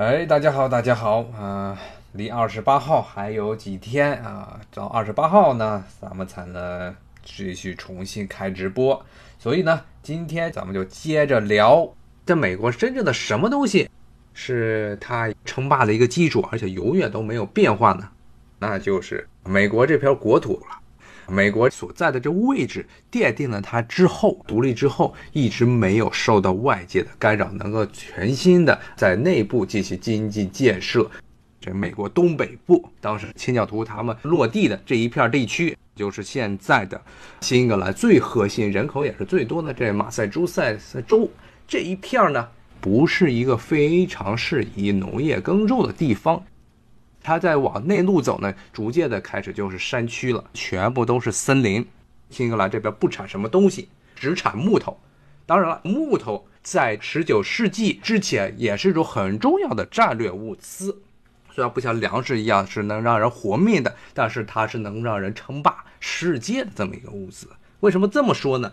哎，大家好，大家好啊！离二十八号还有几天啊？到二十八号呢，咱们才能继续重新开直播。所以呢，今天咱们就接着聊，在美国真正的什么东西是它称霸的一个基础，而且永远都没有变化呢？那就是美国这片国土了。美国所在的这位置奠定了它之后独立之后一直没有受到外界的干扰，能够全新的在内部进行经济建设。这美国东北部当时清教徒他们落地的这一片地区，就是现在的新英格兰最核心、人口也是最多的这马赛诸塞州这一片呢，不是一个非常适宜农业耕种的地方。它在往内陆走呢，逐渐的开始就是山区了，全部都是森林。新英格兰这边不产什么东西，只产木头。当然了，木头在十九世纪之前也是一种很重要的战略物资。虽然不像粮食一样是能让人活命的，但是它是能让人称霸世界的这么一个物资。为什么这么说呢？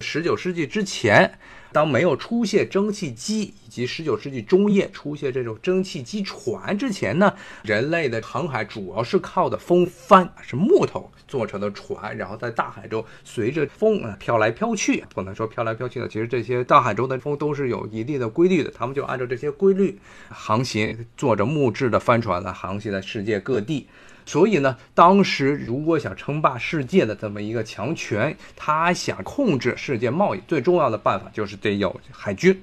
十九世纪之前。当没有出现蒸汽机，以及十九世纪中叶出现这种蒸汽机船之前呢，人类的航海主要是靠的风帆，是木头做成的船，然后在大海中随着风啊飘来飘去。不能说飘来飘去的，其实这些大海中的风都是有一定的规律的，他们就按照这些规律航行，坐着木质的帆船呢航行在世界各地。所以呢，当时如果想称霸世界的这么一个强权，他想控制世界贸易，最重要的办法就是得有海军。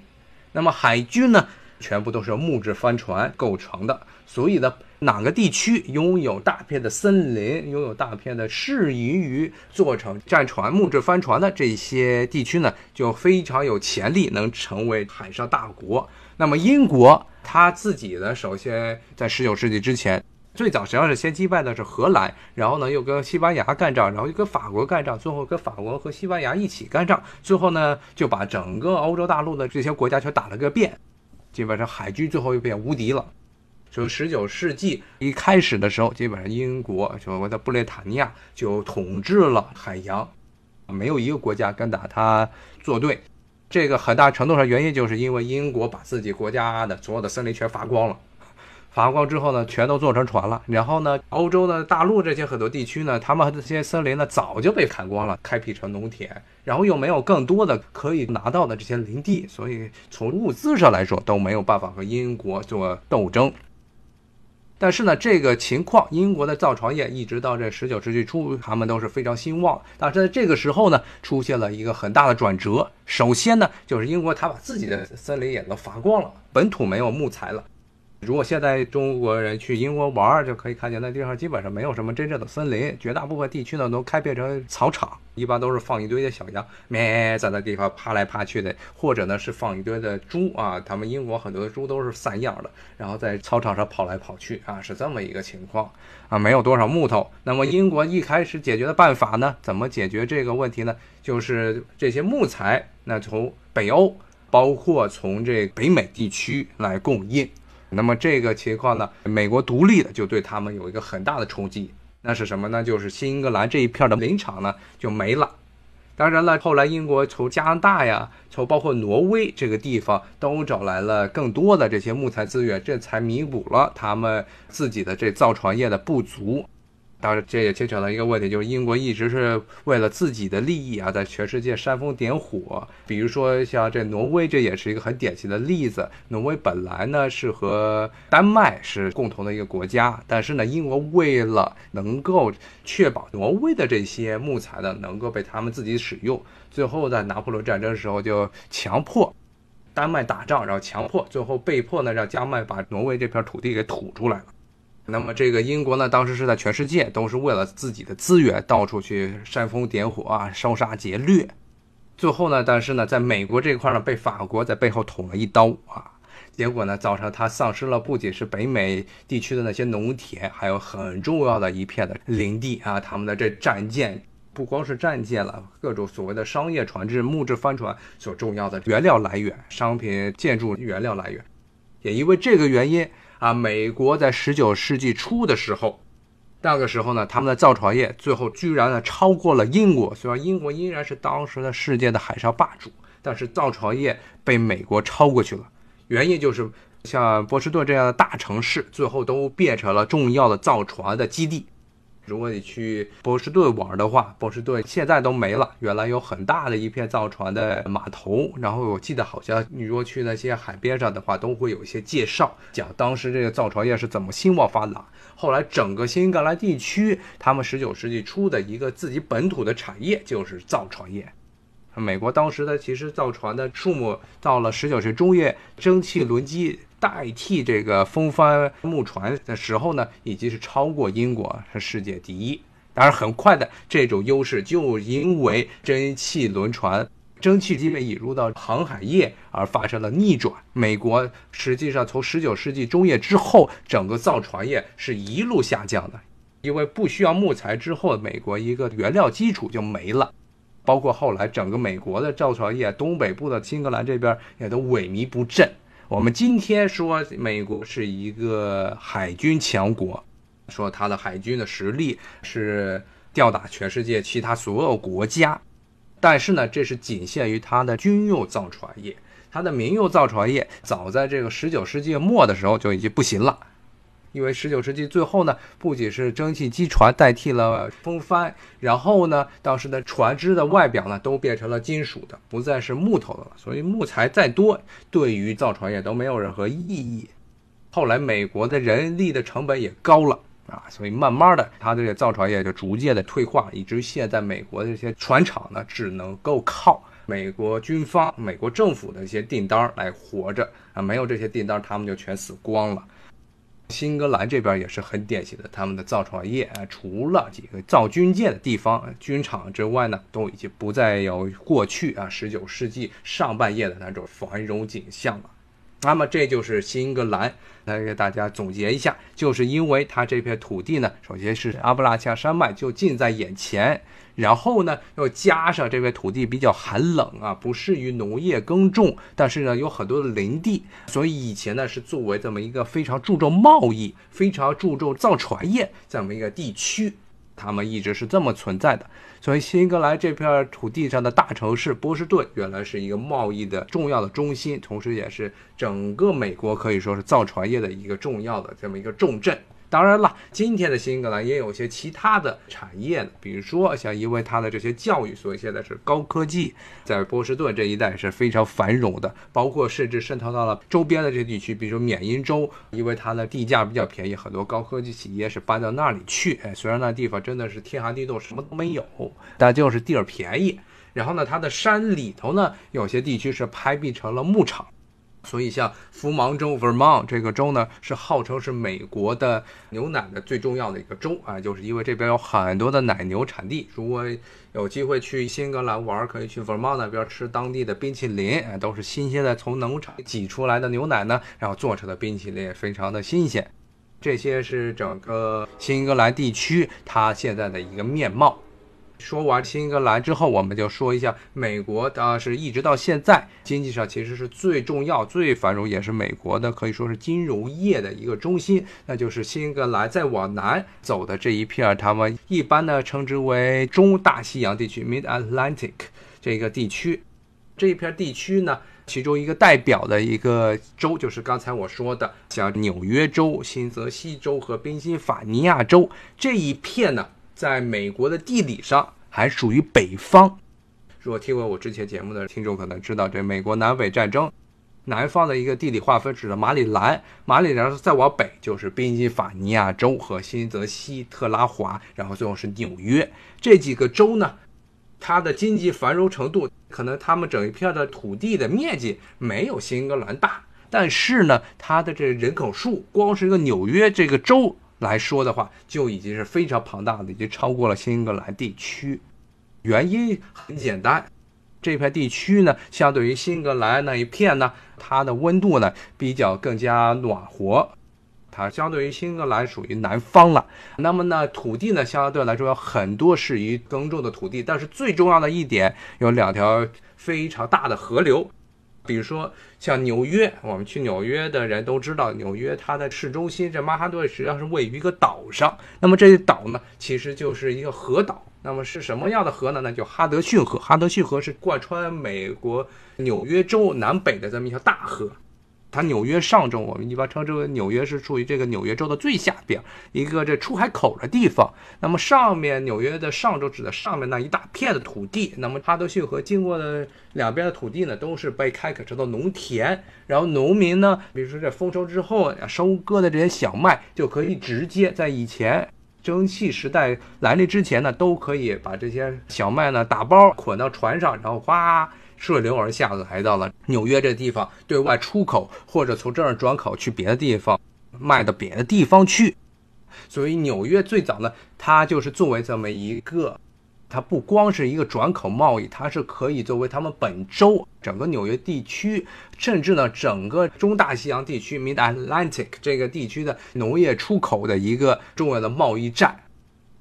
那么海军呢，全部都是木质帆船构成的。所以呢，哪个地区拥有大片的森林，拥有大片的适宜于做成战船、木质帆船的这些地区呢，就非常有潜力能成为海上大国。那么英国他自己呢，首先在十九世纪之前。最早实际上是先击败的是荷兰，然后呢又跟西班牙干仗，然后又跟法国干仗，最后跟法国和西班牙一起干仗，最后呢就把整个欧洲大陆的这些国家全打了个遍，基本上海军最后又变无敌了。就十九世纪一开始的时候，基本上英国就我的布列塔尼亚就统治了海洋，没有一个国家敢打他作对。这个很大程度上原因就是因为英国把自己国家的所有的森林全伐光了。伐光之后呢，全都做成船了。然后呢，欧洲的大陆这些很多地区呢，他们这些森林呢早就被砍光了，开辟成农田，然后又没有更多的可以拿到的这些林地，所以从物资上来说都没有办法和英国做斗争。但是呢，这个情况，英国的造船业一直到这十九世纪初，他们都是非常兴旺。但是在这个时候呢，出现了一个很大的转折。首先呢，就是英国他把自己的森林也都伐光了，本土没有木材了。如果现在中国人去英国玩，就可以看见那地方基本上没有什么真正的森林，绝大部分地区呢都开变成草场，一般都是放一堆的小羊咩在那地方爬来爬去的，或者呢是放一堆的猪啊，他们英国很多的猪都是散养的，然后在操场上跑来跑去啊，是这么一个情况啊，没有多少木头。那么英国一开始解决的办法呢，怎么解决这个问题呢？就是这些木材，那从北欧，包括从这北美地区来供应。那么这个情况呢，美国独立的就对他们有一个很大的冲击。那是什么呢？就是新英格兰这一片的林场呢就没了。当然了，后来英国从加拿大呀，从包括挪威这个地方都找来了更多的这些木材资源，这才弥补了他们自己的这造船业的不足。当然，这也牵扯到一个问题，就是英国一直是为了自己的利益啊，在全世界煽风点火。比如说，像这挪威，这也是一个很典型的例子。挪威本来呢是和丹麦是共同的一个国家，但是呢，英国为了能够确保挪威的这些木材呢能够被他们自己使用，最后在拿破仑战争的时候就强迫丹麦打仗，然后强迫，最后被迫呢让丹麦把挪威这片土地给吐出来了。那么这个英国呢，当时是在全世界都是为了自己的资源到处去煽风点火啊，烧杀劫掠。最后呢，但是呢，在美国这块呢，被法国在背后捅了一刀啊，结果呢，造成他丧失了不仅是北美地区的那些农田，还有很重要的一片的林地啊。他们的这战舰不光是战舰了，各种所谓的商业船只、木质帆船所重要的原料来源、商品、建筑原料来源，也因为这个原因。啊，美国在十九世纪初的时候，那个时候呢，他们的造船业最后居然呢超过了英国。虽然英国依然是当时的世界的海上霸主，但是造船业被美国超过去了。原因就是像波士顿这样的大城市，最后都变成了重要的造船的基地。如果你去波士顿玩的话，波士顿现在都没了。原来有很大的一片造船的码头，然后我记得好像你如果去那些海边上的话，都会有一些介绍，讲当时这个造船业是怎么兴旺发达。后来整个新英格兰地区，他们十九世纪初的一个自己本土的产业就是造船业。美国当时的其实造船的数目到了十九世纪中叶，蒸汽轮机。代替这个风帆木船的时候呢，已经是超过英国是世界第一。当然，很快的这种优势就因为蒸汽轮船、蒸汽机被引入到航海业而发生了逆转。美国实际上从十九世纪中叶之后，整个造船业是一路下降的，因为不需要木材之后，美国一个原料基础就没了。包括后来整个美国的造船业，东北部的新格兰这边也都萎靡不振。我们今天说美国是一个海军强国，说它的海军的实力是吊打全世界其他所有国家，但是呢，这是仅限于它的军用造船业，它的民用造船业早在这个十九世纪末的时候就已经不行了。因为十九世纪最后呢，不仅是蒸汽机船代替了风帆，然后呢，当时的船只的外表呢都变成了金属的，不再是木头的了。所以木材再多，对于造船业都没有任何意义。后来美国的人力的成本也高了啊，所以慢慢的，它这个造船业就逐渐的退化，以至于现在美国的这些船厂呢，只能够靠美国军方、美国政府的一些订单来活着啊，没有这些订单，他们就全死光了。新英格兰这边也是很典型的，他们的造船业啊，除了几个造军舰的地方、军厂之外呢，都已经不再有过去啊十九世纪上半叶的那种繁荣景象了。那么这就是新英格兰，来给大家总结一下，就是因为它这片土地呢，首先是阿布拉恰山脉就近在眼前。然后呢，又加上这片土地比较寒冷啊，不适于农业耕种，但是呢，有很多的林地，所以以前呢是作为这么一个非常注重贸易、非常注重造船业这么一个地区，他们一直是这么存在的。所以，新英格兰这片土地上的大城市波士顿，原来是一个贸易的重要的中心，同时也是整个美国可以说是造船业的一个重要的这么一个重镇。当然了，今天的新英格兰也有些其他的产业呢，比如说像因为它的这些教育，所以现在是高科技，在波士顿这一带是非常繁荣的，包括甚至渗透到了周边的这些地区，比如说缅因州，因为它的地价比较便宜，很多高科技企业是搬到那里去。哎，虽然那地方真的是天寒地冻，什么都没有，但就是地儿便宜。然后呢，它的山里头呢，有些地区是拍辟成了牧场。所以，像福芒州 （Vermont） 这个州呢，是号称是美国的牛奶的最重要的一个州啊，就是因为这边有很多的奶牛产地。如果有机会去新英格兰玩，可以去 Vermont 那边吃当地的冰淇淋，啊，都是新鲜的从农场挤出来的牛奶呢，然后做成的冰淇淋，非常的新鲜。这些是整个新英格兰地区它现在的一个面貌。说完新英格兰之后，我们就说一下美国啊，是一直到现在经济上其实是最重要、最繁荣，也是美国的可以说是金融业的一个中心，那就是新英格兰再往南走的这一片，他们一般呢称之为中大西洋地区 （Mid Atlantic） 这个地区。这一片地区呢，其中一个代表的一个州就是刚才我说的，像纽约州、新泽西州和宾夕法尼亚州这一片呢。在美国的地理上还属于北方。如果听过我之前节目的听众可能知道，这美国南北战争，南方的一个地理划分指的马里兰，马里兰再往北就是宾夕法尼亚州和新泽西特拉华，然后最后是纽约这几个州呢，它的经济繁荣程度，可能他们整一片的土地的面积没有新英格兰大，但是呢，它的这人口数，光是一个纽约这个州。来说的话，就已经是非常庞大的，已经超过了新英格兰地区。原因很简单，这片地区呢，相对于新英格兰那一片呢，它的温度呢比较更加暖和，它相对于新英格兰属于南方了。那么呢，土地呢相对来说有很多适宜耕种的土地，但是最重要的一点有两条非常大的河流。比如说像纽约，我们去纽约的人都知道，纽约它的市中心这曼哈顿实际上是位于一个岛上。那么这些岛呢，其实就是一个河岛。那么是什么样的河呢？那就哈德逊河。哈德逊河是贯穿美国纽约州南北的这么一条大河。它纽约上州，我们一般称之为纽约是处于这个纽约州的最下边一个这出海口的地方。那么上面纽约的上州指的上面那一大片的土地，那么哈德逊河经过的两边的土地呢，都是被开垦成的农田。然后农民呢，比如说这丰收之后收割的这些小麦，就可以直接在以前蒸汽时代来临之前呢，都可以把这些小麦呢打包捆到船上，然后哗。顺流而下来到了纽约这地方，对外出口或者从这儿转口去别的地方卖到别的地方去。所以纽约最早呢，它就是作为这么一个，它不光是一个转口贸易，它是可以作为他们本州整个纽约地区，甚至呢整个中大西洋地区 （Mid Atlantic） 这个地区的农业出口的一个重要的贸易站。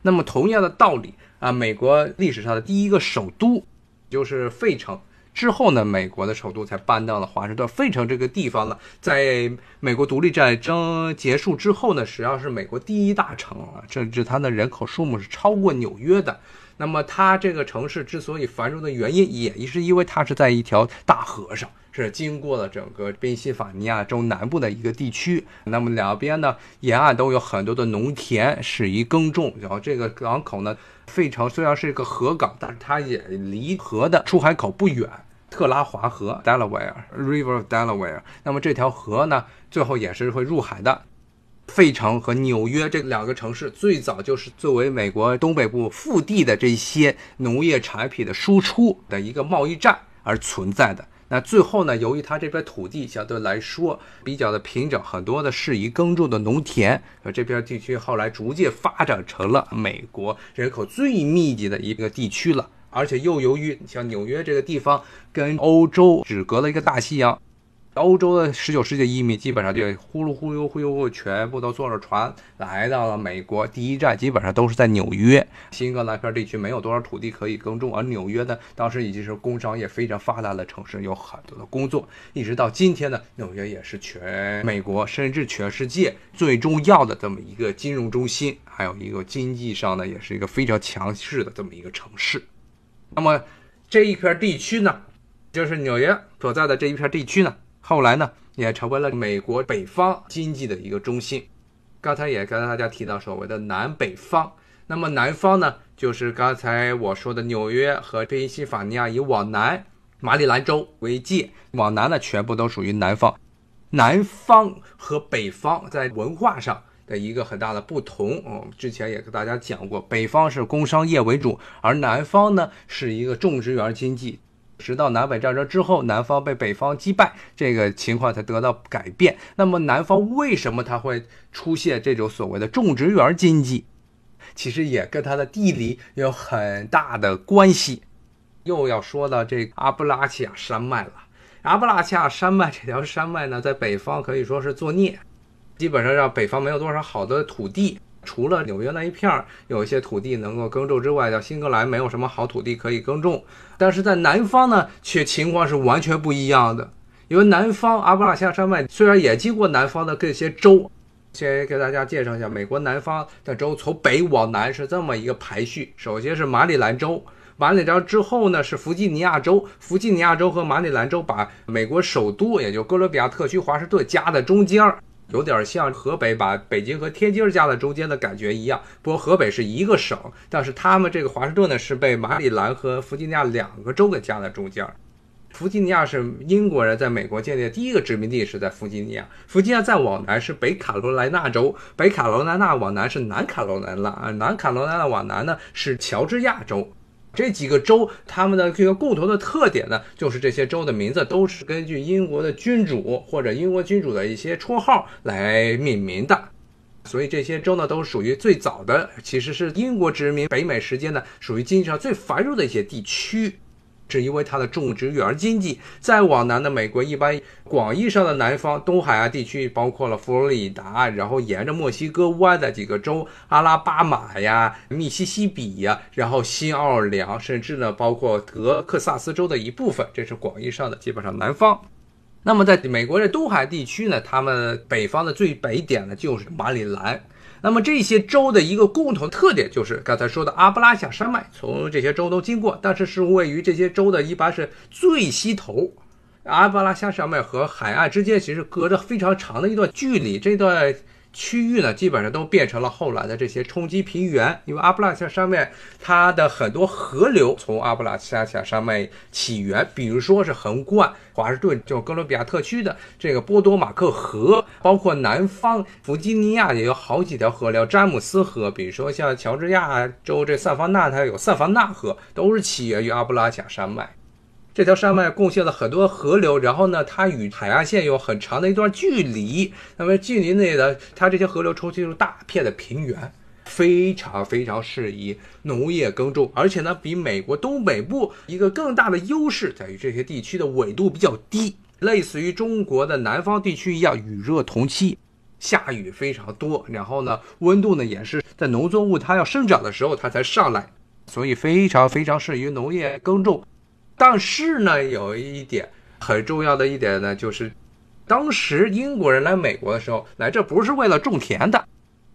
那么同样的道理啊，美国历史上的第一个首都就是费城。之后呢，美国的首都才搬到了华盛顿。费城这个地方呢，在美国独立战争结束之后呢，实际上是美国第一大城啊，甚至它的人口数目是超过纽约的。那么它这个城市之所以繁荣的原因，也是因为它是在一条大河上，是经过了整个宾夕法尼亚州南部的一个地区。那么两边呢，沿岸都有很多的农田，适宜耕种。然后这个港口呢，费城虽然是一个河港，但是它也离河的出海口不远。特拉华河 （Delaware River of Delaware），那么这条河呢，最后也是会入海的。费城和纽约这两个城市最早就是作为美国东北部腹地的这些农业产品的输出的一个贸易站而存在的。那最后呢，由于它这片土地相对来说比较的平整，很多的适宜耕种的农田，而这片地区后来逐渐发展成了美国人口最密集的一个地区了。而且又由于像纽约这个地方跟欧洲只隔了一个大西洋，欧洲的十九世纪移民基本上就呼噜呼悠呼悠，全部都坐着船来到了美国。第一站基本上都是在纽约。新英格兰片地区没有多少土地可以耕种，而纽约呢，当时已经是工商业非常发达的城市，有很多的工作。一直到今天呢，纽约也是全美国甚至全世界最重要的这么一个金融中心，还有一个经济上呢，也是一个非常强势的这么一个城市。那么这一片地区呢，就是纽约所在的这一片地区呢，后来呢也成为了美国北方经济的一个中心。刚才也跟大家提到所谓的南北方，那么南方呢，就是刚才我说的纽约和宾夕法尼亚以往南马里兰州为界，往南呢全部都属于南方。南方和北方在文化上。的一个很大的不同，嗯，之前也跟大家讲过，北方是工商业为主，而南方呢是一个种植园经济。直到南北战争之后，南方被北方击败，这个情况才得到改变。那么南方为什么它会出现这种所谓的种植园经济？其实也跟它的地理有很大的关系。又要说到这阿布拉契亚山脉了。阿布拉契亚山脉这条山脉呢，在北方可以说是作孽。基本上让北方没有多少好的土地，除了纽约那一片儿有一些土地能够耕种之外，叫新格兰没有什么好土地可以耕种。但是在南方呢，却情况是完全不一样的。因为南方阿布拉契亚山脉虽然也经过南方的这些州，先给大家介绍一下美国南方的州，从北往南是这么一个排序：首先是马里兰州，马里兰州之后呢是弗吉尼亚州，弗吉尼亚州和马里兰州把美国首都也就哥伦比亚特区华盛顿夹在中间儿。有点像河北把北京和天津夹在中间的感觉一样，不过河北是一个省，但是他们这个华盛顿呢是被马里兰和弗吉尼亚两个州给夹在中间。弗吉尼亚是英国人在美国建立的第一个殖民地，是在弗吉尼亚。弗吉尼亚再往南是北卡罗来纳州，北卡罗来纳往南是南卡罗来纳，啊，南卡罗来纳往南呢是乔治亚州。这几个州，他们的这个共同的特点呢，就是这些州的名字都是根据英国的君主或者英国君主的一些绰号来命名的，所以这些州呢，都属于最早的，其实是英国殖民北美时间呢，属于经济上最繁荣的一些地区。是因为它的种植园经济，再往南的美国，一般广义上的南方东海岸地区，包括了佛罗里达，然后沿着墨西哥湾的几个州，阿拉巴马呀、密西西比呀，然后新奥尔良，甚至呢，包括德克萨斯州的一部分，这是广义上的基本上南方。那么在美国的东海地区呢，他们北方的最北点呢，就是马里兰。那么这些州的一个共同特点就是刚才说的阿布拉夏山脉从这些州都经过，但是是位于这些州的一般是最西头，阿布拉夏山脉和海岸之间其实隔着非常长的一段距离，这段。区域呢，基本上都变成了后来的这些冲积平原，因为阿布拉恰山脉它的很多河流从阿布拉恰恰山脉起源，比如说是横贯华盛顿就哥伦比亚特区的这个波多马克河，包括南方弗吉尼亚也有好几条河流，詹姆斯河，比如说像乔治亚州这萨凡纳，它有萨凡纳河，都是起源于阿布拉恰山脉。这条山脉贡献了很多河流，然后呢，它与海岸线有很长的一段距离。那么距离内的，它这些河流冲击出大片的平原，非常非常适宜农业耕种。而且呢，比美国东北部一个更大的优势在于这些地区的纬度比较低，类似于中国的南方地区一样，雨热同期，下雨非常多。然后呢，温度呢也是在农作物它要生长的时候它才上来，所以非常非常适宜农业耕种。但是呢，有一点很重要的一点呢，就是当时英国人来美国的时候，来这不是为了种田的，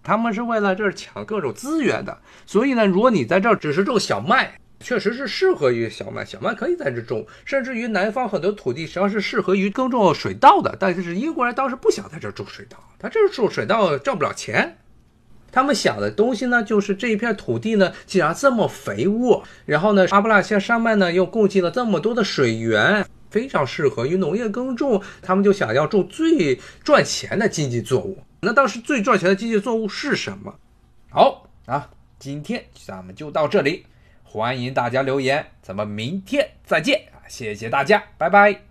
他们是为了这儿抢各种资源的。所以呢，如果你在这儿只是种小麦，确实是适合于小麦，小麦可以在这种，甚至于南方很多土地实际上是适合于耕种水稻的。但是英国人当时不想在这儿种水稻，他这儿种水稻挣不了钱。他们想的东西呢，就是这一片土地呢，既然这么肥沃，然后呢，阿布拉契亚山脉呢又供给了这么多的水源，非常适合于农业耕种。他们就想要种最赚钱的经济作物。那当时最赚钱的经济作物是什么？好啊，今天咱们就到这里，欢迎大家留言，咱们明天再见啊！谢谢大家，拜拜。